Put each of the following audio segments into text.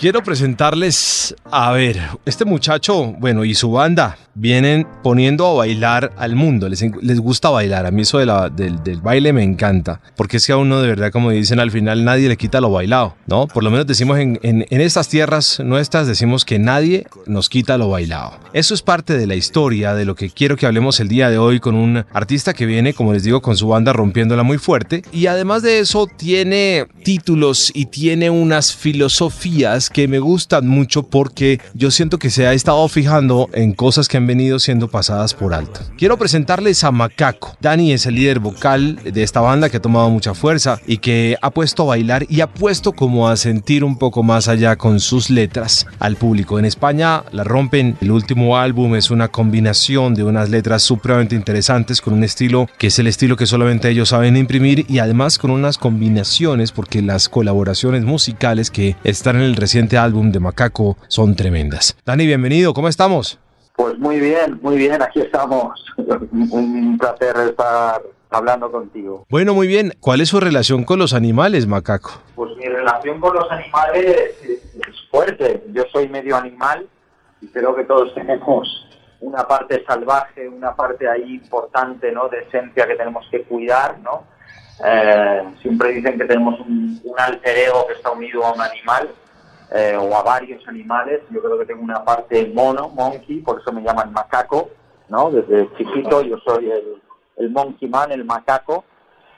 Quiero presentarles, a ver, este muchacho, bueno, y su banda vienen poniendo a bailar al mundo. Les, les gusta bailar. A mí eso de la, del, del, baile me encanta. Porque es que a uno de verdad, como dicen al final, nadie le quita lo bailado, ¿no? Por lo menos decimos en, en, en estas tierras nuestras, decimos que nadie nos quita lo bailado. Eso es parte de la historia, de lo que quiero que hablemos el día de hoy con un artista que viene, como les digo, con su banda rompiéndola muy fuerte. Y además de eso, tiene títulos y tiene unas filosofías que me gustan mucho porque yo siento que se ha estado fijando en cosas que han venido siendo pasadas por alto. Quiero presentarles a Macaco. Dani es el líder vocal de esta banda que ha tomado mucha fuerza y que ha puesto a bailar y ha puesto como a sentir un poco más allá con sus letras al público. En España la rompen. El último álbum es una combinación de unas letras supremamente interesantes con un estilo que es el estilo que solamente ellos saben imprimir y además con unas combinaciones porque las colaboraciones musicales que están en el reciente álbum de Macaco son tremendas. Dani, bienvenido, ¿cómo estamos? Pues muy bien, muy bien, aquí estamos. Un placer estar hablando contigo. Bueno, muy bien. ¿Cuál es su relación con los animales, Macaco? Pues mi relación con los animales es fuerte. Yo soy medio animal y creo que todos tenemos una parte salvaje, una parte ahí importante, ¿no? De esencia que tenemos que cuidar, ¿no? Eh, siempre dicen que tenemos un, un alter ego que está unido a un animal eh, o a varios animales. Yo creo que tengo una parte mono, monkey, por eso me llaman macaco, ¿no? Desde chiquito yo soy el, el monkey man, el macaco,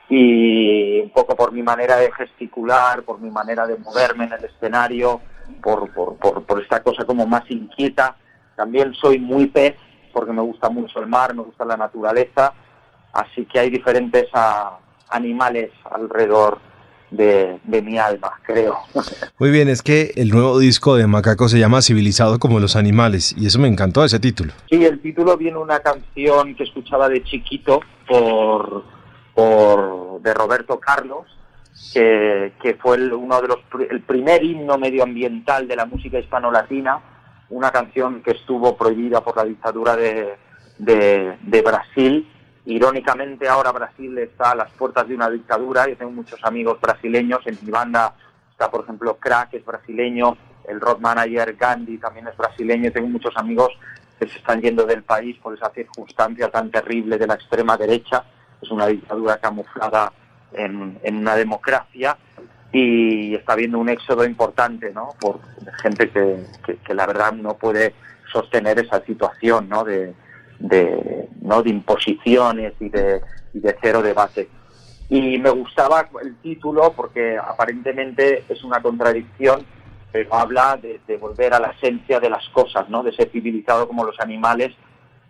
y un poco por mi manera de gesticular, por mi manera de moverme en el escenario, por, por, por, por esta cosa como más inquieta. También soy muy pez, porque me gusta mucho el mar, me gusta la naturaleza, así que hay diferentes a, animales alrededor de, de, mi alma, creo. Muy bien, es que el nuevo disco de Macaco se llama Civilizado como los animales y eso me encantó ese título. Sí, el título viene una canción que escuchaba de chiquito por, por de Roberto Carlos, que, que fue el, uno de los el primer himno medioambiental de la música hispano-latina, una canción que estuvo prohibida por la dictadura de, de, de Brasil Irónicamente ahora Brasil está a las puertas de una dictadura, yo tengo muchos amigos brasileños, en mi banda. Está por ejemplo Crack, es brasileño, el rock manager Gandhi también es brasileño, tengo muchos amigos que se están yendo del país por esa circunstancia tan terrible de la extrema derecha, es una dictadura camuflada en, una democracia y está habiendo un éxodo importante, ¿no? Por gente que, la verdad no puede sostener esa situación, ¿no? De, ¿no? de imposiciones y de, y de cero debate. Y me gustaba el título porque aparentemente es una contradicción, pero habla de, volver a la esencia de las cosas, ¿no? de ser civilizado como los animales,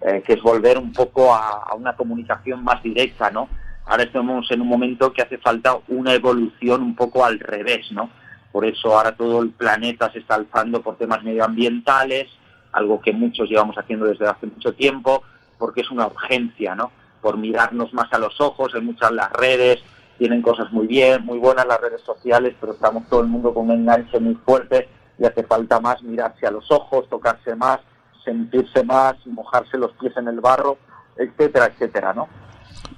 eh, que es volver un poco a, a, una comunicación más directa. ¿no? Ahora estamos en un momento que hace falta una evolución un poco al revés. ¿no? Por eso ahora todo el planeta se está alzando por temas medioambientales, algo que muchos llevamos haciendo desde hace mucho tiempo, porque es una urgencia, ¿no? Por mirarnos más a los ojos, en muchas las redes, tienen cosas muy bien, muy buenas las redes sociales, pero estamos todo el mundo con un enganche muy fuerte y hace falta más mirarse a los ojos, tocarse más, sentirse más, mojarse los pies en el barro, etcétera, etcétera, ¿no?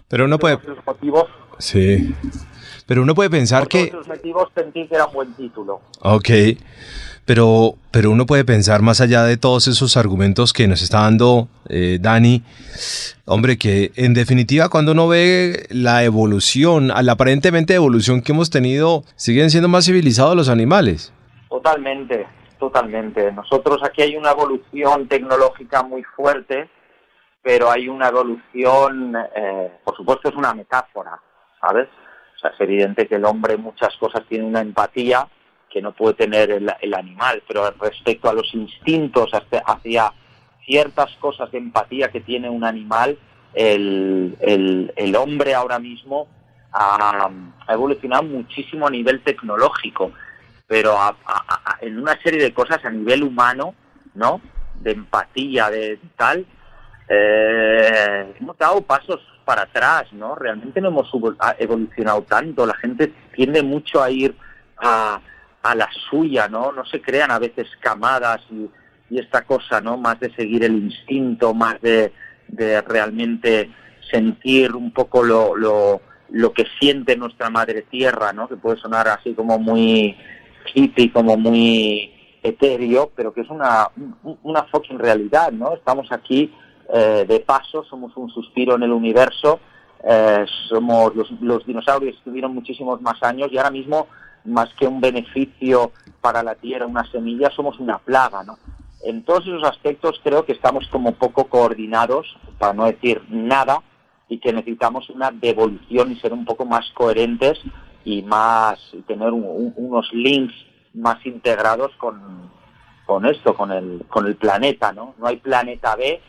Pero uno puede... Motivos, sí. Pero uno puede pensar que... motivos sentí que era un buen título. Ok. Pero, pero uno puede pensar más allá de todos esos argumentos que nos está dando eh, Dani, hombre, que en definitiva cuando uno ve la evolución, a la aparentemente evolución que hemos tenido, siguen siendo más civilizados los animales. Totalmente, totalmente. Nosotros aquí hay una evolución tecnológica muy fuerte, pero hay una evolución, eh, por supuesto es una metáfora, ¿sabes? O sea, es evidente que el hombre muchas cosas tiene una empatía, que no puede tener el, el, animal, pero respecto a los instintos hacia, ciertas cosas de empatía que tiene un animal, el, el, el hombre ahora mismo ha, evolucionado muchísimo a nivel tecnológico, pero en una serie de cosas a nivel humano, ¿no? de empatía, de tal, eh, hemos dado pasos para atrás, ¿no? Realmente no hemos evolucionado tanto, la gente tiende mucho a ir a, a la suya, ¿no? No se crean a veces camadas y, esta cosa, ¿no? Más de seguir el instinto, más de, de realmente sentir un poco lo, lo, lo que siente nuestra madre tierra, ¿no? Que puede sonar así como muy hippie, como muy etéreo, pero que es una, una fucking realidad, ¿no? Estamos aquí eh, de paso, somos un suspiro en el universo, eh, somos los, dinosaurios tuvieron muchísimos más años y ahora mismo, más que un beneficio para la Tierra, una semilla, somos una plaga, ¿no? En todos esos aspectos creo que estamos como poco coordinados, para no decir nada, y que necesitamos una devolución y ser un poco más coherentes y más tener unos links más integrados con, con esto, con el, con el planeta, ¿no? No hay planeta B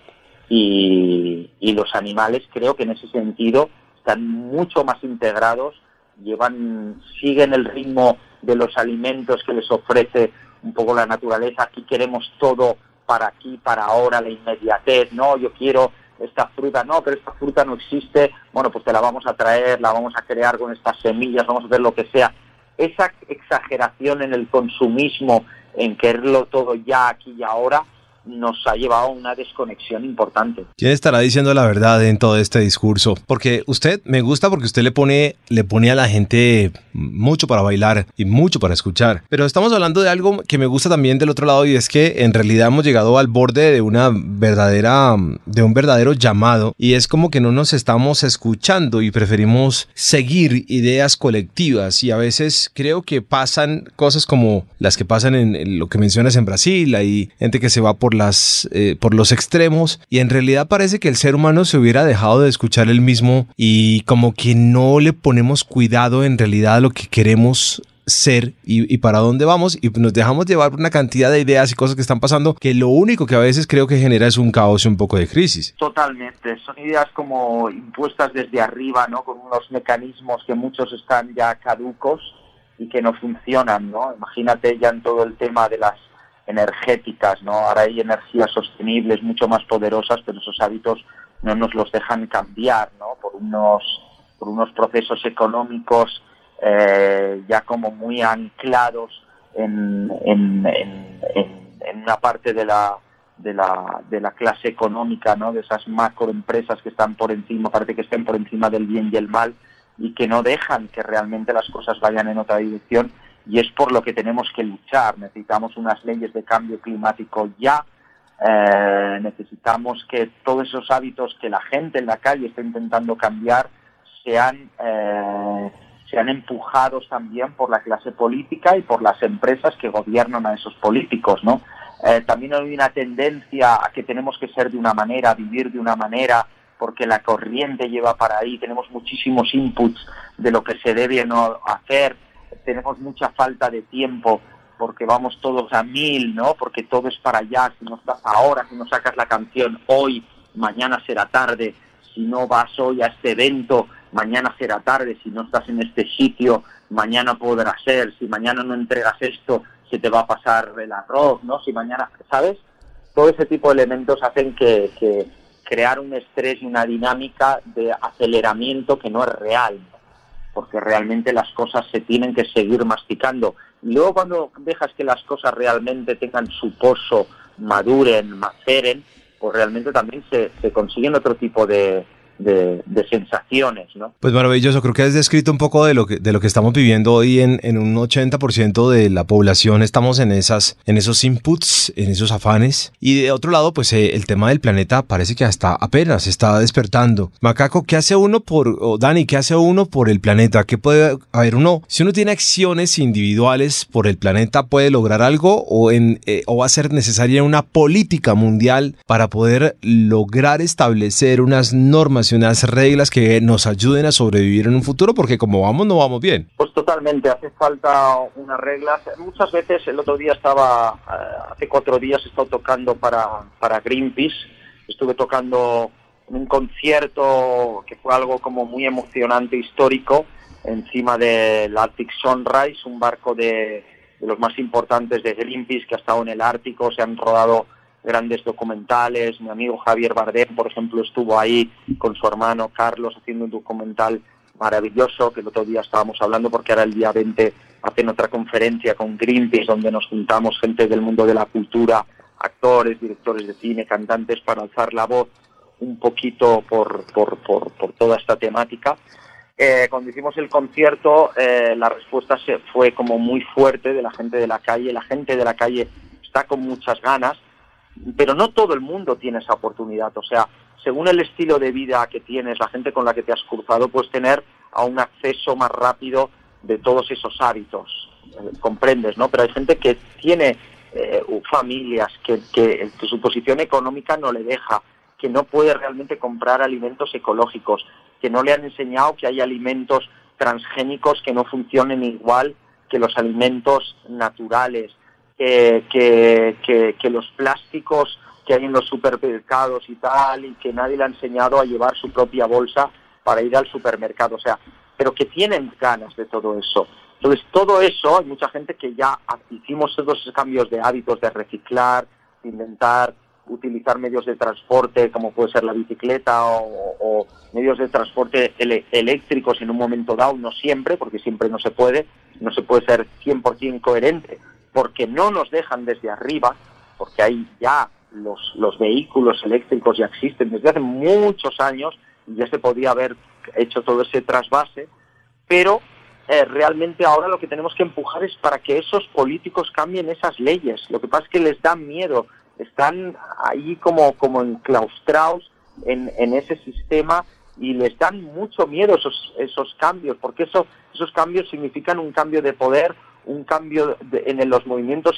y, los animales creo que en ese sentido están mucho más integrados, llevan, siguen el ritmo de los alimentos que les ofrece un poco la naturaleza, aquí queremos todo para aquí, para ahora, la inmediatez, no, yo quiero esta fruta, no, pero esta fruta no existe, bueno, pues te la vamos a traer, la vamos a crear con estas semillas, vamos a hacer lo que sea. Esa exageración en el consumismo, en quererlo todo ya, aquí y ahora, nos ha llevado a una desconexión importante. ¿Quién estará diciendo la verdad en todo este discurso? Porque usted me gusta porque usted le pone, le pone a la gente mucho para bailar y mucho para escuchar. Pero estamos hablando de algo que me gusta también del otro lado y es que en realidad hemos llegado al borde de una verdadera, de un verdadero llamado y es como que no nos estamos escuchando y preferimos seguir ideas colectivas y a veces creo que pasan cosas como las que pasan en lo que mencionas en Brasil, hay gente que se va por las, eh, por los extremos y en realidad parece que el ser humano se hubiera dejado de escuchar el mismo y como que no le ponemos cuidado en realidad a lo que queremos ser y, para dónde vamos y nos dejamos llevar por una cantidad de ideas y cosas que están pasando que lo único que a veces creo que genera es un caos y un poco de crisis. Totalmente, son ideas como impuestas desde arriba, ¿no? Con unos mecanismos que muchos están ya caducos y que no funcionan, ¿no? Imagínate ya en todo el tema de las energéticas, ¿no? Ahora hay energías sostenibles mucho más poderosas, pero esos hábitos no nos los dejan cambiar, ¿no? Por unos, por unos procesos económicos eh, ya como muy anclados en, en, en, una parte de la, de la, de la clase económica, ¿no? De esas macroempresas que están por encima, parece que estén por encima del bien y el mal y que no dejan que realmente las cosas vayan en otra dirección y es por lo que tenemos que luchar. Necesitamos unas leyes de cambio climático ya, eh, necesitamos que todos esos hábitos que la gente en la calle está intentando cambiar sean, eh, sean empujados también por la clase política y por las empresas que gobiernan a esos políticos, ¿no? Eh, también hay una tendencia a que tenemos que ser de una manera, vivir de una manera, porque la corriente lleva para ahí, tenemos muchísimos inputs de lo que se debe no hacer, tenemos mucha falta de tiempo porque vamos todos a mil, ¿no? Porque todo es para allá, si no estás ahora, si no sacas la canción hoy, mañana será tarde, si no vas hoy a este evento, mañana será tarde, si no estás en este sitio, mañana podrá ser, si mañana no entregas esto, se te va a pasar el arroz, ¿no? Si mañana, ¿sabes? Todo ese tipo de elementos hacen que, que crear un estrés y una dinámica de aceleramiento que no es real, porque realmente las cosas se tienen que seguir masticando. Luego cuando dejas que las cosas realmente tengan su pozo, maduren, maceren, pues realmente también se, se consiguen otro tipo de, de, sensaciones, ¿no? Pues maravilloso, creo que has descrito un poco de lo que, de lo que estamos viviendo hoy en, en un 80% de la población, estamos en, esas, en esos inputs, en esos afanes, y de otro lado, pues eh, el tema del planeta parece que hasta apenas está despertando. Macaco, ¿qué hace uno por, o Dani, qué hace uno por el planeta? ¿Qué puede haber uno? Si uno tiene acciones individuales por el planeta, ¿puede lograr algo o, en, eh, o va a ser necesaria una política mundial para poder lograr establecer unas normas unas reglas que nos ayuden a sobrevivir en un futuro, porque como vamos, no vamos bien. Pues totalmente, hace falta unas reglas. Muchas veces, el otro día estaba, eh, hace cuatro días he estado tocando para, para Greenpeace, estuve tocando en un concierto que fue algo como muy emocionante, histórico, encima del Arctic Sunrise, un barco de, de los más importantes de Greenpeace que ha estado en el Ártico, se han rodado grandes documentales. Mi amigo Javier Bardem, por ejemplo, estuvo ahí con su hermano Carlos haciendo un documental maravilloso, que el otro día estábamos hablando porque ahora el día 20 hacen otra conferencia con Greenpeace donde nos juntamos gente del mundo de la cultura, actores, directores de cine, cantantes para alzar la voz un poquito por, por, por, toda esta temática. Eh, cuando hicimos el concierto, eh, la respuesta se fue como muy fuerte de la gente de la calle. La gente de la calle está con muchas ganas, pero no todo el mundo tiene esa oportunidad. O sea, según el estilo de vida que tienes, la gente con la que te has cruzado, puedes tener a un acceso más rápido de todos esos hábitos. Eh, comprendes, ¿no? Pero hay gente que tiene familias, que, que su posición económica no le deja, que no puede realmente comprar alimentos ecológicos, que no le han enseñado que hay alimentos transgénicos que no funcionen igual que los alimentos naturales, que, los plásticos que hay en los supermercados y tal, y que nadie le ha enseñado a llevar su propia bolsa para ir al supermercado, o sea, pero que tienen ganas de todo eso. Entonces, todo eso, hay mucha gente que ya hicimos todos esos cambios de hábitos, de reciclar, de intentar utilizar medios de transporte como puede ser la bicicleta o, medios de transporte eléctricos en un momento dado, no siempre, porque siempre no se puede, no se puede ser 100% coherente, porque no nos dejan desde arriba, porque hay ya los, los vehículos eléctricos ya existen desde hace muchos años y ya se podía haber hecho todo ese trasvase, pero eh, realmente ahora lo que tenemos que empujar es para que esos políticos cambien esas leyes. Lo que pasa es que les da miedo están ahí como, como enclaustrados en, en ese sistema y les dan mucho miedo esos, esos cambios, porque eso, esos cambios significan un cambio de poder, un cambio en los movimientos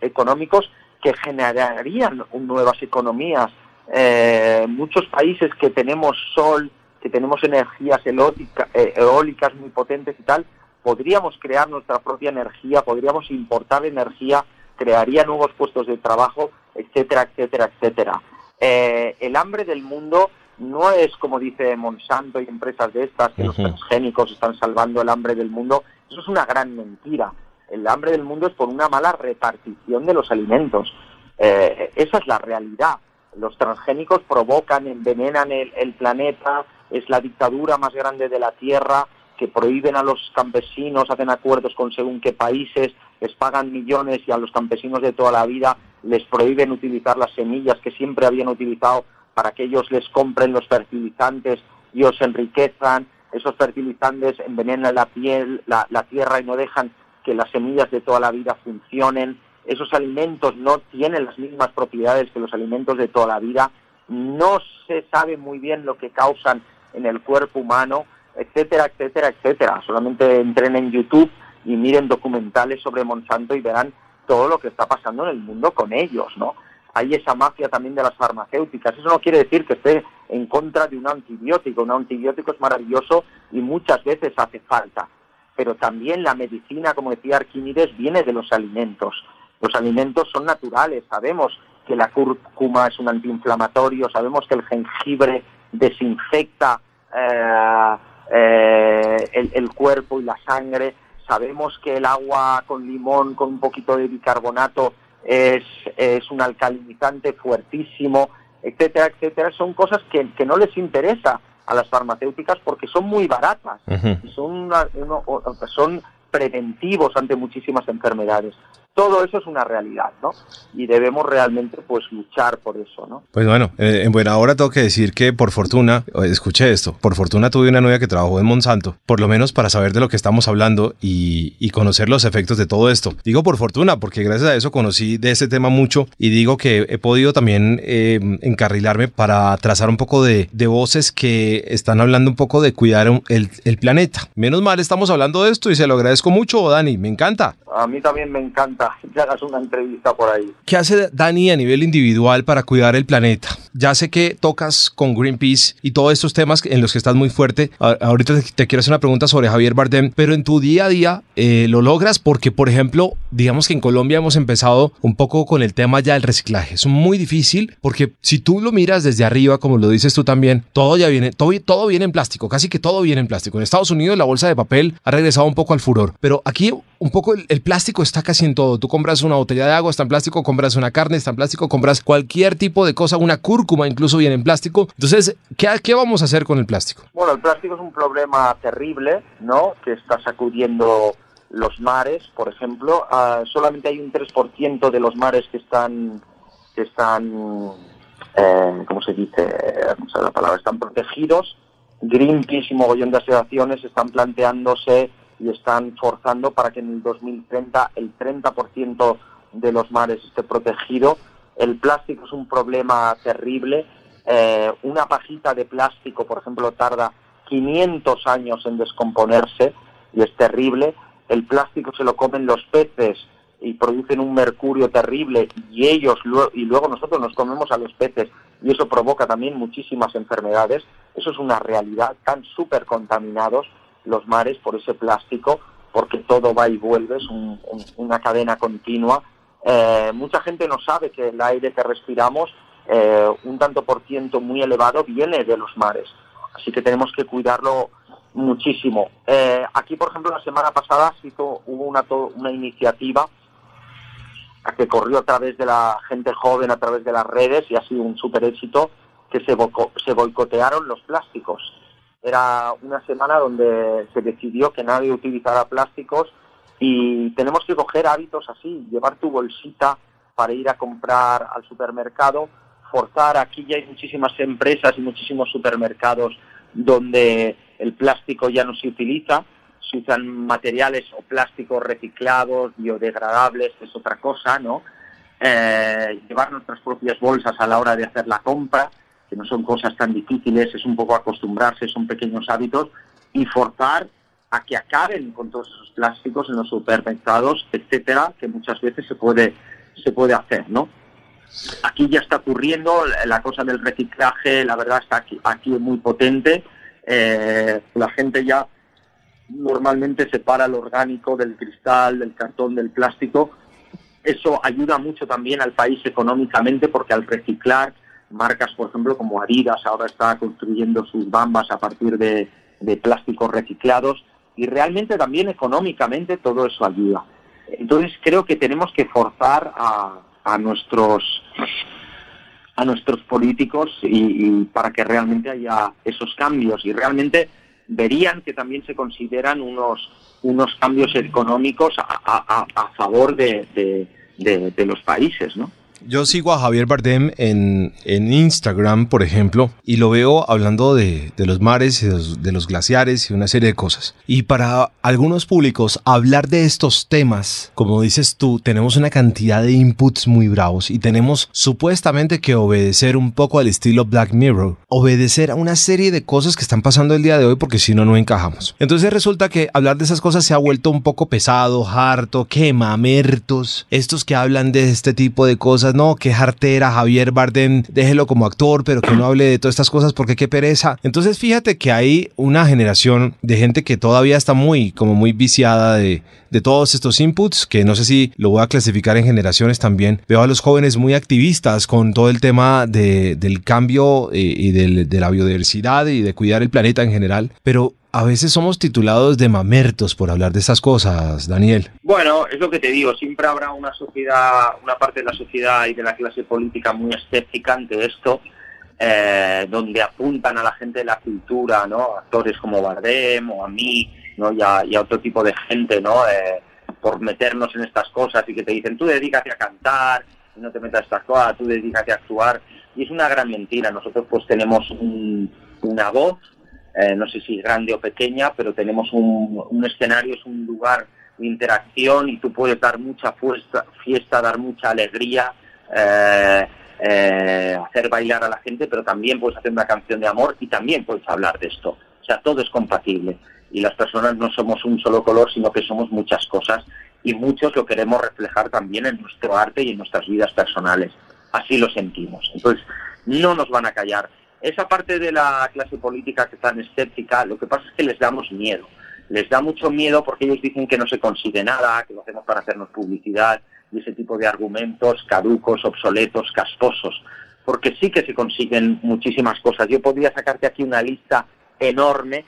económicos que generarían nuevas economías. Eh, muchos países que tenemos sol, que tenemos energías eh, eólicas muy potentes y tal, podríamos crear nuestra propia energía, podríamos importar energía, crearía nuevos puestos de trabajo etcétera, etcétera, etcétera. Eh, el hambre del mundo no es como dice Monsanto y empresas de estas, que los transgénicos están salvando el hambre del mundo. Eso es una gran mentira. El hambre del mundo es por una mala repartición de los alimentos. Eh, esa es la realidad. Los transgénicos provocan, envenenan el, el planeta, es la dictadura más grande de la Tierra, que prohíben a los campesinos, hacen acuerdos con según qué países, les pagan millones y a los campesinos de toda la vida les prohíben utilizar las semillas que siempre habían utilizado para que ellos les compren los fertilizantes y os enriquezan. Esos fertilizantes envenenan la piel, la, tierra y no dejan que las semillas de toda la vida funcionen. Esos alimentos no tienen las mismas propiedades que los alimentos de toda la vida. No se sabe muy bien lo que causan en el cuerpo humano, etcétera, etcétera, etcétera. Solamente entren en YouTube y miren documentales sobre Monsanto y verán todo lo que está pasando en el mundo con ellos, ¿no? Hay esa mafia también de las farmacéuticas. Eso no quiere decir que esté en contra de un antibiótico. Un antibiótico es maravilloso y muchas veces hace falta. Pero también la medicina, como decía Arquímedes, viene de los alimentos. Los alimentos son naturales. Sabemos que la cúrcuma es un antiinflamatorio, sabemos que el jengibre desinfecta eh, eh, el, el, cuerpo y la sangre. Sabemos que el agua con limón, con un poquito de bicarbonato, es, es un alcalinizante fuertísimo, etcétera, etcétera. Son cosas que, que no les interesa a las farmacéuticas porque son muy baratas y son, son preventivos ante muchísimas enfermedades todo eso es una realidad, ¿no? Y debemos realmente pues luchar por eso, ¿no? Pues bueno, eh, en buena hora tengo que decir que por fortuna, eh, escuché esto, por fortuna tuve una novia que trabajó en Monsanto, por lo menos para saber de lo que estamos hablando y, y conocer los efectos de todo esto. Digo por fortuna porque gracias a eso conocí de este tema mucho y digo que he podido también eh, encarrilarme para trazar un poco de, de, voces que están hablando un poco de cuidar el, el planeta. Menos mal estamos hablando de esto y se lo agradezco mucho, Dani, me encanta. A mí también me encanta que hagas una entrevista por ahí. ¿Qué hace Dani a nivel individual para cuidar el planeta? ya sé que tocas con Greenpeace y todos estos temas en los que estás muy fuerte. ahorita te, quiero hacer una pregunta sobre Javier Bardem, pero en tu día a día eh, lo logras porque, por ejemplo, digamos que en Colombia hemos empezado un poco con el tema ya del reciclaje. Es muy difícil porque si tú lo miras desde arriba, como lo dices tú también, todo ya viene, todo, todo viene en plástico, casi que todo viene en plástico. En Estados Unidos la bolsa de papel ha regresado un poco al furor, pero aquí un poco el, plástico está casi en todo. Tú compras una botella de agua, está en plástico, compras una carne, está en plástico, compras cualquier tipo de cosa, una cúrcuma incluso viene en plástico. Entonces, ¿qué, qué vamos a hacer con el plástico? Bueno, el plástico es un problema terrible, ¿no? Que está sacudiendo los mares, por ejemplo. Ah, solamente hay un 3% de los mares que están, que están eh, ¿cómo se dice? La palabra, están protegidos. Greenpeace y mogollón de asociaciones están planteándose y están forzando para que en el 2030 el 30% de los mares esté protegido. El plástico es un problema terrible. Eh, una pajita de plástico, por ejemplo, tarda 500 años en descomponerse y es terrible. El plástico se lo comen los peces y producen un mercurio terrible y ellos y luego nosotros nos comemos a los peces y eso provoca también muchísimas enfermedades. Eso es una realidad, tan súper contaminados los mares por ese plástico, porque todo va y vuelve, es una cadena continua. Eh, mucha gente no sabe que el aire que respiramos, eh, un tanto por ciento muy elevado, viene de los mares. Así que tenemos que cuidarlo muchísimo. Eh, aquí, por ejemplo, la semana pasada hubo una, una iniciativa que corrió a través de la gente joven, a través de las redes, y ha sido un súper éxito, que se, se boicotearon los plásticos. Era una semana donde se decidió que nadie utilizara plásticos y tenemos que coger hábitos así, llevar tu bolsita para ir a comprar al supermercado, forzar, aquí ya hay muchísimas empresas y muchísimos supermercados donde el plástico ya no se utiliza, se usan materiales o plásticos reciclados, biodegradables, es otra cosa, ¿no? Eh, llevar nuestras propias bolsas a la hora de hacer la compra, que no son cosas tan difíciles, es un poco acostumbrarse, son pequeños hábitos, y forzar a que acaben con todos esos plásticos en los supermercados, etcétera, que muchas veces se puede, se puede hacer, ¿no? Aquí ya está ocurriendo la cosa del reciclaje, la verdad está aquí, aquí muy potente. Eh, la gente ya normalmente separa el orgánico del cristal, del cartón, del plástico. Eso ayuda mucho también al país económicamente porque al reciclar marcas, por ejemplo, como Adidas ahora está construyendo sus bambas a partir de, plásticos reciclados y realmente también económicamente todo eso ayuda. Entonces creo que tenemos que forzar a, nuestros a nuestros políticos y, para que realmente haya esos cambios y realmente verían que también se consideran unos unos cambios económicos a, favor de los países, ¿no? Yo sigo a Javier Bardem en, en Instagram, por ejemplo, y lo veo hablando de, de los mares y de los, glaciares y una serie de cosas. Y para algunos públicos, hablar de estos temas, como dices tú, tenemos una cantidad de inputs muy bravos y tenemos supuestamente que obedecer un poco al estilo Black Mirror, obedecer a una serie de cosas que están pasando el día de hoy porque si no, no encajamos. Entonces resulta que hablar de esas cosas se ha vuelto un poco pesado, harto, quemamertos, estos que hablan de este tipo de cosas no, qué jartera, Javier Bardem, déjelo como actor, pero que no hable de todas estas cosas porque qué pereza. Entonces fíjate que hay una generación de gente que todavía está muy, como muy viciada de, de todos estos inputs, que no sé si lo voy a clasificar en generaciones también. Veo a los jóvenes muy activistas con todo el tema de, del cambio eh, y, de la biodiversidad y de cuidar el planeta en general, pero a veces somos titulados de mamertos por hablar de esas cosas, Daniel. Bueno, es lo que te digo, siempre habrá una sociedad, una parte de la sociedad y de la clase política muy escéptica ante esto, eh, donde apuntan a la gente de la cultura, ¿no? Actores como Bardem o a mí, ¿no? Y a, otro tipo de gente, ¿no? Eh, por meternos en estas cosas y que te dicen, tú dedícate a cantar, no te metas a actuar, tú dedícate a actuar. Y es una gran mentira. Nosotros pues tenemos una voz eh, no sé si grande o pequeña, pero tenemos un, escenario, es un lugar de interacción y tú puedes dar mucha fiesta, fiesta dar mucha alegría, eh, eh, hacer bailar a la gente, pero también puedes hacer una canción de amor y también puedes hablar de esto. O sea, todo es compatible y las personas no somos un solo color, sino que somos muchas cosas y muchos lo queremos reflejar también en nuestro arte y en nuestras vidas personales. Así lo sentimos. Entonces, no nos van a callar. Esa parte de la clase política que está tan escéptica, lo que pasa es que les damos miedo. Les da mucho miedo porque ellos dicen que no se consigue nada, que lo hacemos para hacernos publicidad y ese tipo de argumentos caducos, obsoletos, casposos. Porque sí que se consiguen muchísimas cosas. Yo podría sacarte aquí una lista enorme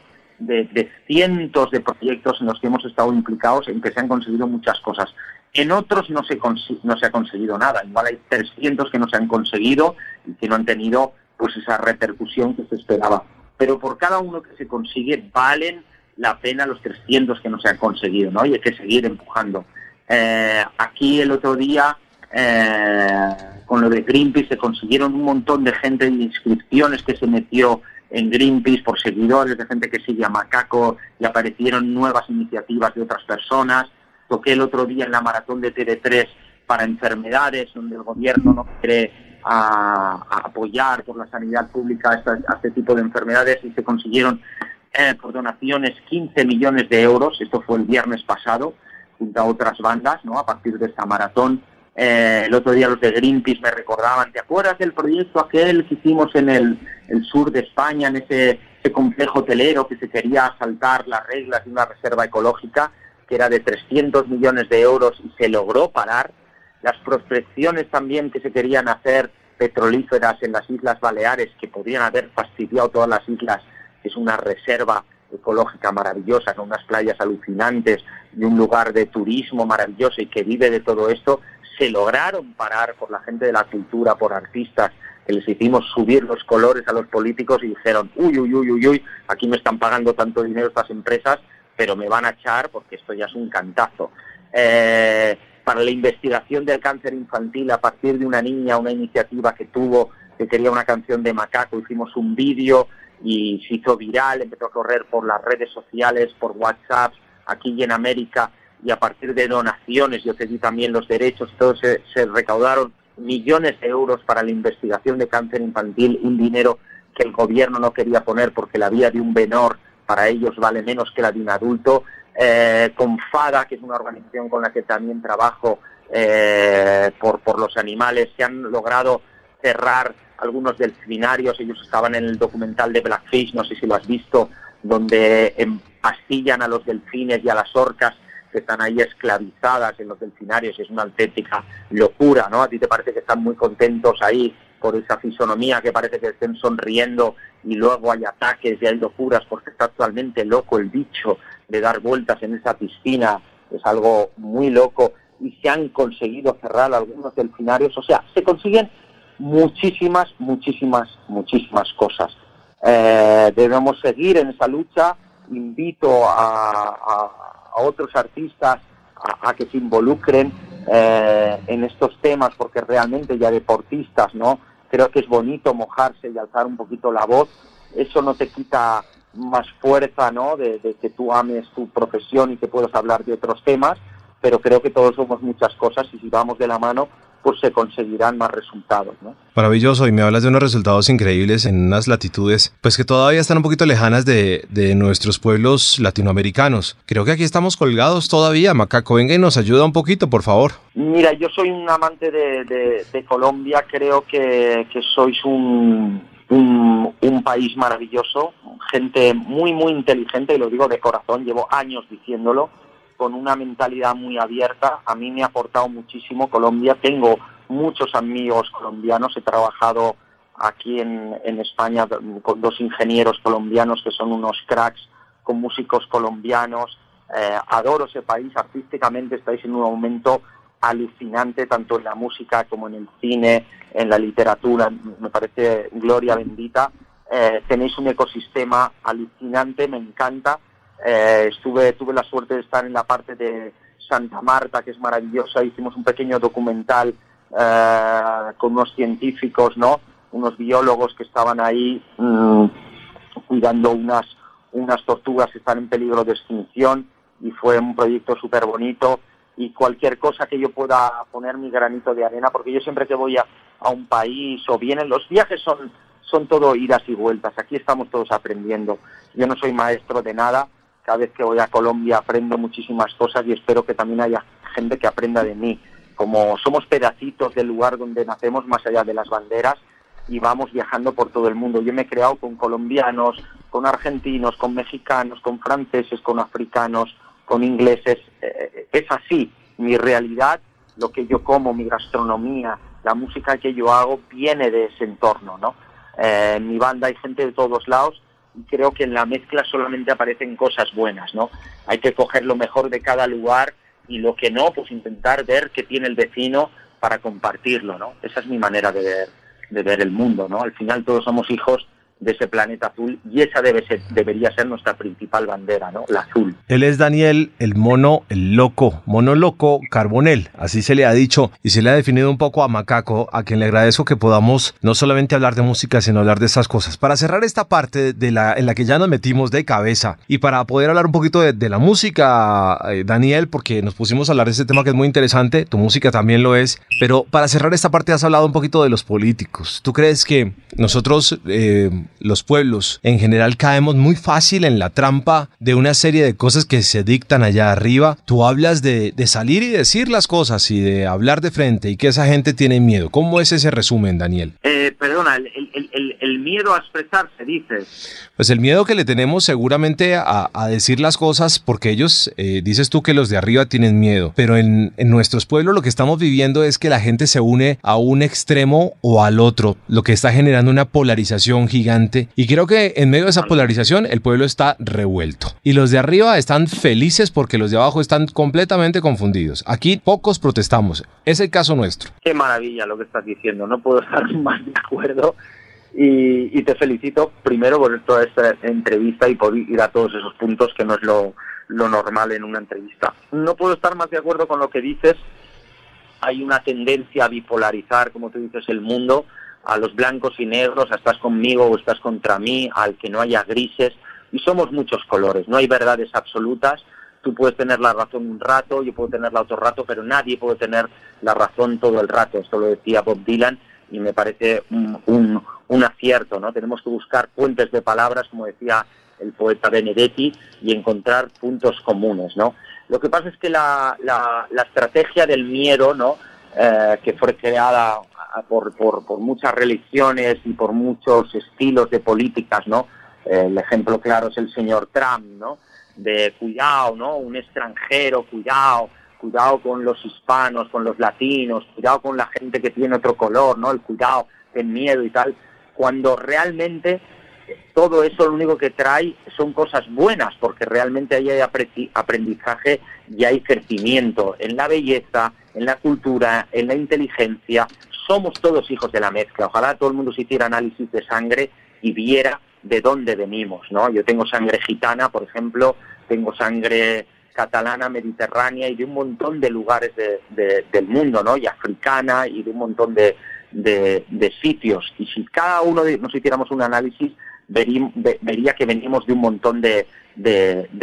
de, cientos de proyectos en los que hemos estado implicados en que se han conseguido muchas cosas. En otros no se, no se ha conseguido nada. Igual hay 300 que no se han conseguido y que no han tenido pues esa repercusión que se esperaba. Pero por cada uno que se consigue valen la pena los 300 que no se han conseguido, ¿no? Y hay que seguir empujando. Eh, aquí el otro día, eh, con lo de Greenpeace, se consiguieron un montón de gente de inscripciones que se metió en Greenpeace por seguidores, de gente que sigue a Macaco, y aparecieron nuevas iniciativas de otras personas. Toqué el otro día en la maratón de TV3 para enfermedades, donde el gobierno no quiere apoyar por la sanidad pública a, este tipo de enfermedades y se consiguieron eh, por donaciones 15 millones de euros, esto fue el viernes pasado, junto a otras bandas, ¿no? a partir de esta maratón eh, el otro día los de Greenpeace me recordaban, ¿te acuerdas del proyecto aquel que hicimos en el, sur de España, en ese, complejo hotelero que se quería saltar las reglas de una reserva ecológica, que era de 300 millones de euros y se logró parar? Las prospecciones también que se querían hacer petrolíferas en las Islas Baleares, que podrían haber fastidiado todas las islas, es una reserva ecológica maravillosa, con unas playas alucinantes y un lugar de turismo maravilloso y que vive de todo esto, se lograron parar por la gente de la cultura, por artistas, que les hicimos subir los colores a los políticos y dijeron, uy, uy, uy, uy, uy, aquí me están pagando tanto dinero estas empresas, pero me van a echar porque esto ya es un cantazo. Eh, para la investigación del cáncer infantil a partir de una niña, una iniciativa que tuvo, que quería una canción de macaco, hicimos un vídeo y se hizo viral, empezó a correr por las redes sociales, por WhatsApp, aquí y en América, y a partir de donaciones, yo te di también los derechos, todos se, recaudaron millones de euros para la investigación de cáncer infantil, un dinero que el gobierno no quería poner porque la vía de un menor para ellos vale menos que la de un adulto. Eh, con FADA, que es una organización con la que también trabajo eh, por, por los animales, se han logrado cerrar algunos delfinarios, ellos estaban en el documental de Blackfish, no sé si lo has visto, donde empastillan a los delfines y a las orcas que están ahí esclavizadas en los delfinarios, es una auténtica locura, ¿no? A ti te parece que están muy contentos ahí por esa fisonomía, que parece que estén sonriendo y luego hay ataques y hay locuras porque está totalmente loco el bicho de dar vueltas en esa piscina, es algo muy loco y se han conseguido cerrar algunos delfinarios, o sea, se consiguen muchísimas, muchísimas, muchísimas cosas. Eh, debemos seguir en esa lucha, invito a a otros artistas a, que se involucren eh, en estos temas, porque realmente ya deportistas, ¿no? Creo que es bonito mojarse y alzar un poquito la voz. Eso no te quita más fuerza, ¿no? De, de que tú ames tu profesión y que puedas hablar de otros temas, pero creo que todos somos muchas cosas y si vamos de la mano, pues se conseguirán más resultados. ¿no? Maravilloso, y me hablas de unos resultados increíbles en unas latitudes, pues que todavía están un poquito lejanas de, de nuestros pueblos latinoamericanos. Creo que aquí estamos colgados todavía. Macaco, venga y nos ayuda un poquito, por favor. Mira, yo soy un amante de, de, Colombia, creo que, que sois un, un, un, país maravilloso, gente muy, muy inteligente, y lo digo de corazón, llevo años diciéndolo con una mentalidad muy abierta. A mí me ha aportado muchísimo Colombia. Tengo muchos amigos colombianos. He trabajado aquí en, España con dos ingenieros colombianos que son unos cracks, con músicos colombianos. Eh, adoro ese país. Artísticamente estáis en un momento alucinante, tanto en la música como en el cine, en la literatura. Me parece gloria bendita. Eh, tenéis un ecosistema alucinante, me encanta eh, estuve, tuve la suerte de estar en la parte de Santa Marta, que es maravillosa. Hicimos un pequeño documental eh, con unos científicos, ¿no? Unos biólogos que estaban ahí mm, cuidando unas, unas tortugas que están en peligro de extinción y fue un proyecto súper bonito y cualquier cosa que yo pueda poner mi granito de arena, porque yo siempre que voy a, a un país o vienen los viajes son, son todo idas y vueltas, aquí estamos todos aprendiendo. Yo no soy maestro de nada, cada vez que voy a Colombia aprendo muchísimas cosas y espero que también haya gente que aprenda de mí. Como somos pedacitos del lugar donde nacemos, más allá de las banderas, y vamos viajando por todo el mundo. Yo me he creado con colombianos, con argentinos, con mexicanos, con franceses, con africanos, con ingleses. Eh, es así, mi realidad, lo que yo como, mi gastronomía, la música que yo hago viene de ese entorno, ¿no? Eh, en mi banda hay gente de todos lados creo que en la mezcla solamente aparecen cosas buenas, ¿no? Hay que coger lo mejor de cada lugar y lo que no, pues intentar ver qué tiene el vecino para compartirlo, ¿no? Esa es mi manera de ver, de ver el mundo, ¿no? Al final todos somos hijos de ese planeta azul y esa debe ser, debería ser nuestra principal bandera, ¿no? La azul. Él es Daniel, el mono, el loco, mono loco Carbonel, así se le ha dicho y se le ha definido un poco a Macaco, a quien le agradezco que podamos no solamente hablar de música, sino hablar de estas cosas. Para cerrar esta parte de la, en la que ya nos metimos de cabeza y para poder hablar un poquito de, la música, eh, Daniel, porque nos pusimos a hablar de este tema que es muy interesante, tu música también lo es, pero para cerrar esta parte has hablado un poquito de los políticos. ¿Tú crees que nosotros... Eh, los pueblos en general caemos muy fácil en la trampa de una serie de cosas que se dictan allá arriba. Tú hablas de, salir y decir las cosas y de hablar de frente y que esa gente tiene miedo. ¿Cómo es ese resumen, Daniel? Eh, perdona, el, miedo a expresarse, dices. Pues el miedo que le tenemos seguramente a, decir las cosas porque ellos, eh, dices tú que los de arriba tienen miedo, pero en, en nuestros pueblos lo que estamos viviendo es que la gente se une a un extremo o al otro, lo que está generando una polarización gigante y creo que en medio de esa polarización el pueblo está revuelto. Y los de arriba están felices porque los de abajo están completamente confundidos. Aquí pocos protestamos. Es el caso nuestro. Qué maravilla lo que estás diciendo. No puedo estar más de acuerdo. Y, te felicito primero por toda esta entrevista y por ir a todos esos puntos que no es lo, lo normal en una entrevista. No puedo estar más de acuerdo con lo que dices. Hay una tendencia a bipolarizar, como tú dices, el mundo a los blancos y negros, a estás conmigo o estás contra mí, al que no haya grises, y somos muchos colores, no hay verdades absolutas, tú puedes tener la razón un rato, yo puedo tenerla otro rato, pero nadie puede tener la razón todo el rato, esto lo decía Bob Dylan y me parece un, un, acierto, ¿no? Tenemos que buscar puentes de palabras, como decía el poeta Benedetti, y encontrar puntos comunes, ¿no? Lo que pasa es que la, la estrategia del miedo, ¿no? Eh, que fue creada por, por, por, muchas religiones y por muchos estilos de políticas, ¿no? el ejemplo claro es el señor Trump, ¿no? De cuidado, ¿no? Un extranjero, cuidado, cuidado con los hispanos, con los latinos, cuidado con la gente que tiene otro color, ¿no? El cuidado, el miedo y tal, cuando realmente todo eso lo único que trae son cosas buenas, porque realmente ahí hay aprendizaje y hay crecimiento en la belleza, en la cultura, en la inteligencia. Somos todos hijos de la mezcla. Ojalá todo el mundo se hiciera análisis de sangre y viera de dónde venimos, ¿no? Yo tengo sangre gitana, por ejemplo, tengo sangre catalana, mediterránea y de un montón de lugares del mundo, ¿no? Y africana y de un montón de, sitios. Y si cada uno de, nos hiciéramos un análisis, vería que venimos de un montón de,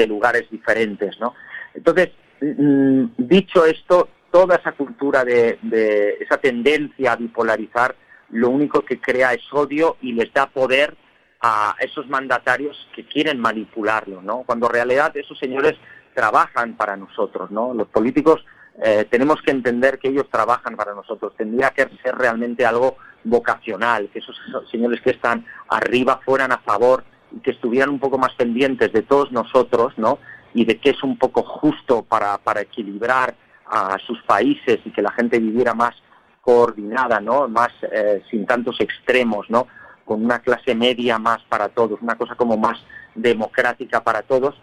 lugares diferentes, ¿no? Entonces, mm, dicho esto, toda esa cultura de, esa tendencia a bipolarizar, lo único que crea es odio y les da poder a esos mandatarios que quieren manipularlo, ¿no? Cuando en realidad esos señores trabajan para nosotros, ¿no? Los políticos eh, tenemos que entender que ellos trabajan para nosotros. Tendría que ser realmente algo vocacional, que esos señores que están arriba fueran a favor y que estuvieran un poco más pendientes de todos nosotros, ¿no? Y de que es un poco justo para, para equilibrar a sus países y que la gente viviera más coordinada, ¿no? Más eh, sin tantos extremos, ¿no? Con una clase media más para todos, una cosa como más democrática para todos,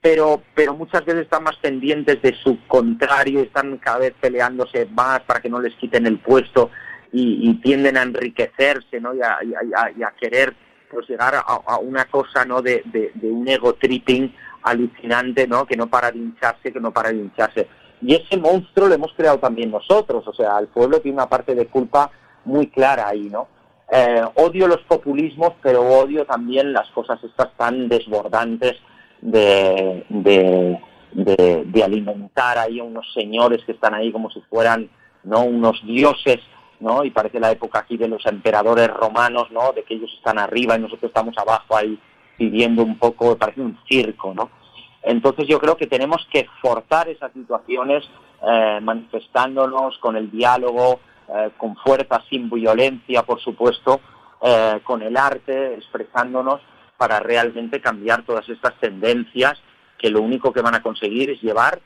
pero, pero muchas veces están más pendientes de su contrario, están cada vez peleándose más para que no les quiten el puesto y, tienden a enriquecerse ¿no? y, a, querer pues, llegar a, una cosa ¿no? de, un ego tripping alucinante ¿no? que no para de hincharse, que no para de hincharse. Y ese monstruo lo hemos creado también nosotros, o sea, el pueblo tiene una parte de culpa muy clara ahí, ¿no? Eh, odio los populismos, pero odio también las cosas estas tan desbordantes de, de, de, alimentar ahí a unos señores que están ahí como si fueran no unos dioses ¿no? Y parece la época aquí de los emperadores romanos, ¿no? De que ellos están arriba y nosotros estamos abajo ahí viviendo un poco, parece un circo, ¿no? Entonces yo creo que tenemos que forzar esas situaciones eh, manifestándonos con el diálogo, eh, con fuerza, sin violencia, por supuesto, eh, con el arte, expresándonos para realmente cambiar todas estas tendencias que lo único que van a conseguir es llevar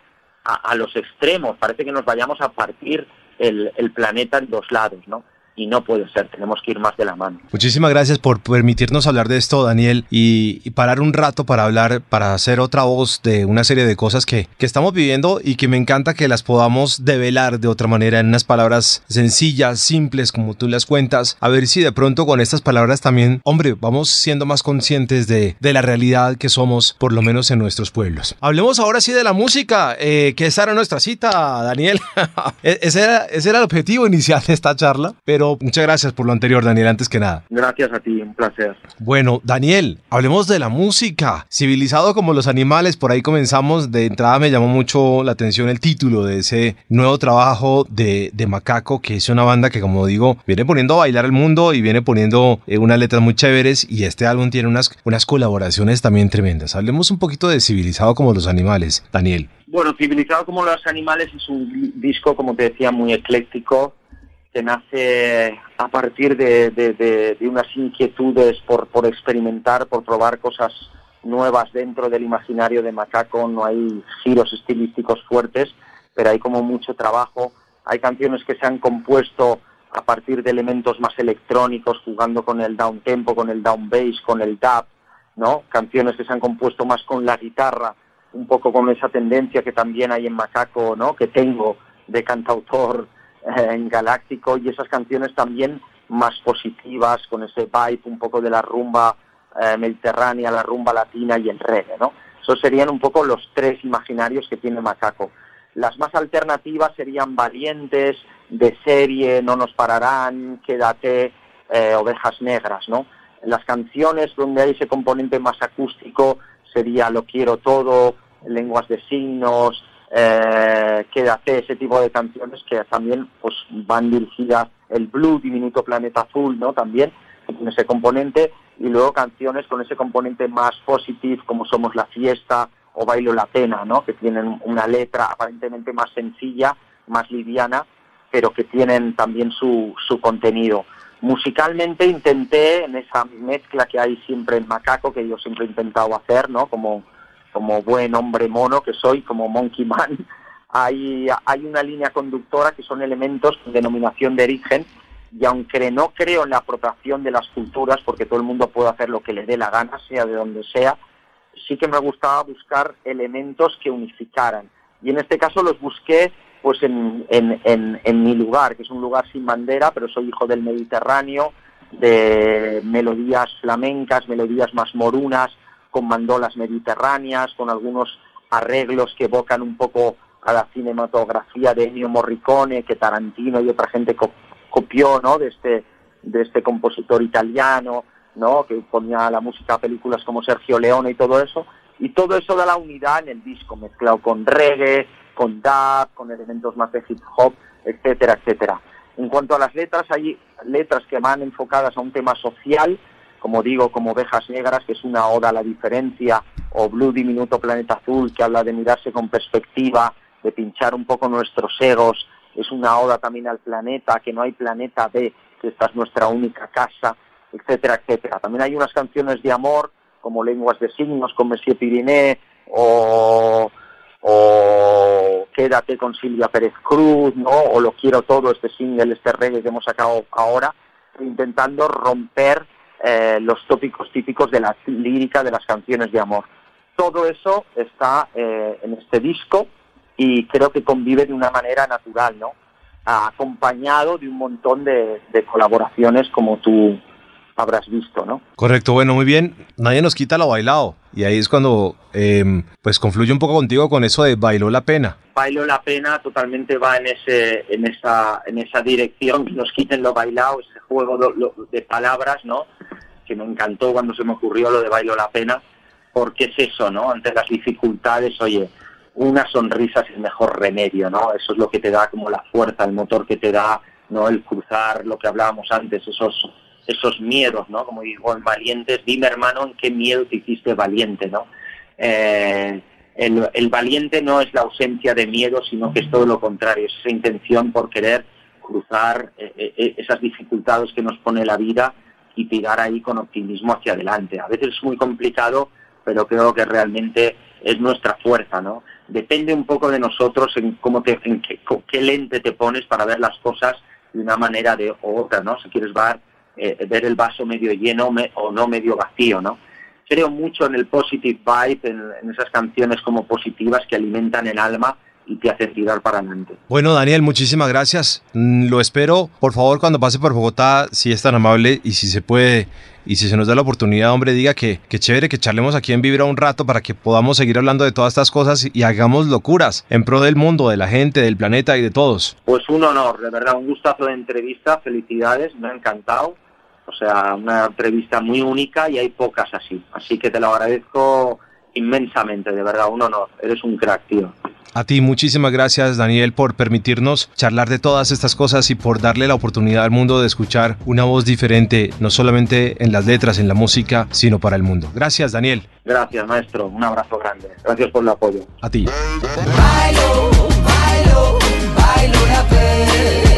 a, los extremos. Parece que nos vayamos a partir el, el planeta en dos lados, ¿no? Y no puede ser, tenemos que ir más de la mano. Muchísimas gracias por permitirnos hablar de esto, Daniel, y, parar un rato para hablar, para hacer otra voz de una serie de cosas que, que, estamos viviendo y que me encanta que las podamos develar de otra manera en unas palabras sencillas, simples, como tú las cuentas, a ver si de pronto con estas palabras también, hombre, vamos siendo más conscientes de, de la realidad que somos, por lo menos en nuestros pueblos. Hablemos ahora sí de la música, eh, que esa era nuestra cita, Daniel. E-, ese, era, ese era el objetivo inicial de esta charla, pero muchas gracias por lo anterior, Daniel, antes que nada. Gracias a ti, un placer. Bueno, Daniel, hablemos de la música. Civilizado como los animales, por ahí comenzamos. De entrada me llamó mucho la atención el título de ese nuevo trabajo de, de Macaco, que es una banda que, como digo, viene poniendo a bailar el mundo y viene poniendo eh, unas letras muy chéveres y este álbum tiene unas, unas colaboraciones también tremendas. Hablemos un poquito de Civilizado como los animales, Daniel. Bueno, Civilizado como los animales es un disco, como te decía, muy ecléctico que nace a partir de, unas inquietudes por, por, experimentar, por probar cosas nuevas dentro del imaginario de Macaco. No hay giros estilísticos fuertes, pero hay como mucho trabajo. Hay canciones que se han compuesto a partir de elementos más electrónicos, jugando con el down tempo, con el down bass, con el dub, ¿no? Canciones que se han compuesto más con la guitarra, un poco con esa tendencia que también hay en Macaco, ¿no? Que tengo de cantautor en Galáctico y esas canciones también más positivas, con ese vibe un poco de la rumba eh, mediterránea, la rumba latina y el reggae, ¿no? Esos serían un poco los tres imaginarios que tiene Macaco. Las más alternativas serían Valientes, de serie, No nos pararán, Quédate, eh, Ovejas Negras, ¿no? Las canciones donde hay ese componente más acústico sería Lo quiero todo, Lenguas de signos, eh, Quédate, ese tipo de canciones que también pues van dirigidas, el Blue, Diminuto Planeta Azul, ¿no? También con ese componente, y luego canciones con ese componente más positivo, como Somos la Fiesta o Bailo la Pena, ¿no? Que tienen una letra aparentemente más sencilla, más liviana, pero que tienen también su, su contenido. Musicalmente intenté, en esa mezcla que hay siempre en Macaco, que yo siempre he intentado hacer, ¿no? Como como buen hombre mono que soy, como Monkey Man, hay, hay una línea conductora que son elementos de denominación de origen y aunque no creo en la apropiación de las culturas, porque todo el mundo puede hacer lo que le dé la gana, sea de donde sea, sí que me gustaba buscar elementos que unificaran. Y en este caso los busqué pues en, en, en mi lugar, que es un lugar sin bandera, pero soy hijo del Mediterráneo, de melodías flamencas, melodías más morunas, con mandolas mediterráneas, con algunos arreglos que evocan un poco a la cinematografía de Ennio Morricone, que Tarantino y otra gente copió, ¿no? De este, de este compositor italiano, ¿no? Que ponía la música a películas como Sergio Leone y todo eso. Y todo eso da la unidad en el disco, mezclado con reggae, con dub, con elementos más de hip hop, etcétera, etcétera. En cuanto a las letras, hay letras que van enfocadas a un tema social, como digo, como Ovejas Negras, que es una oda a la diferencia, o Blue Diminuto Planeta Azul, que habla de mirarse con perspectiva, de pinchar un poco nuestros egos, es una oda también al planeta, que no hay planeta B, que esta es nuestra única casa, etcétera, etcétera. También hay unas canciones de amor, como Lenguas de Signos, con Monsieur Piriné, o, o Quédate con Silvia Pérez Cruz, ¿no? o Lo Quiero Todo, este single, este reggae que hemos sacado ahora, intentando romper eh, los tópicos típicos de la lírica de las canciones de amor. Todo eso está eh, en este disco y creo que convive de una manera natural, ¿no? Acompañado de un montón de, colaboraciones como tú habrás visto, ¿no? Correcto, bueno, muy bien. Nadie nos quita lo bailado. Y ahí es cuando em, pues confluye un poco contigo con eso de bailó la pena. Bailó la pena totalmente va en ese, en esa, en esa dirección, que nos quiten lo bailado, ese juego de palabras, ¿no? que me encantó cuando se me ocurrió lo de Bailo la Pena, porque es eso, ¿no? Ante las dificultades, oye, una sonrisa es el mejor remedio, ¿no? Eso es lo que te da como la fuerza, el motor que te da, ¿no? El cruzar, lo que hablábamos antes, esos esos miedos, ¿no? Como digo, en valientes, dime hermano en qué miedo te hiciste valiente, ¿no? Eh, el, valiente no es la ausencia de miedo, sino que es todo lo contrario, es esa intención por querer cruzar eh, eh, esas dificultades que nos pone la vida y tirar ahí con optimismo hacia adelante. A veces es muy complicado, pero creo que realmente es nuestra fuerza, ¿no? Depende un poco de nosotros en cómo te, en qué, qué lente te pones para ver las cosas de una manera de, u otra, ¿no? Si quieres ver, eh, ver el vaso medio lleno o no medio vacío, ¿no? Creo mucho en el positive vibe, en, en esas canciones como positivas que alimentan el alma y te hacen tirar para adelante. Bueno, Daniel, muchísimas gracias. Mm, Lo espero, por favor, cuando pase por Bogotá, si es tan amable y si se puede, y si se nos da la oportunidad, hombre, diga que, que chévere que charlemos aquí en Vibra un rato para que podamos seguir hablando de todas estas cosas y hagamos locuras en pro del mundo, de la gente, del planeta y de todos. Pues un honor, de verdad, un gustazo de entrevista, felicidades, me ha encantado. O sea, una entrevista muy única y hay pocas así. Así que te lo agradezco inmensamente, de verdad, un honor. Eres un crack, tío. A ti muchísimas gracias Daniel por permitirnos charlar de todas estas cosas y por darle la oportunidad al mundo de escuchar una voz diferente, no solamente en las letras, en la música, sino para el mundo. Gracias Daniel. Gracias, maestro. Un abrazo grande. Gracias por el apoyo. A ti. Bailo, bailo, bailo una vez.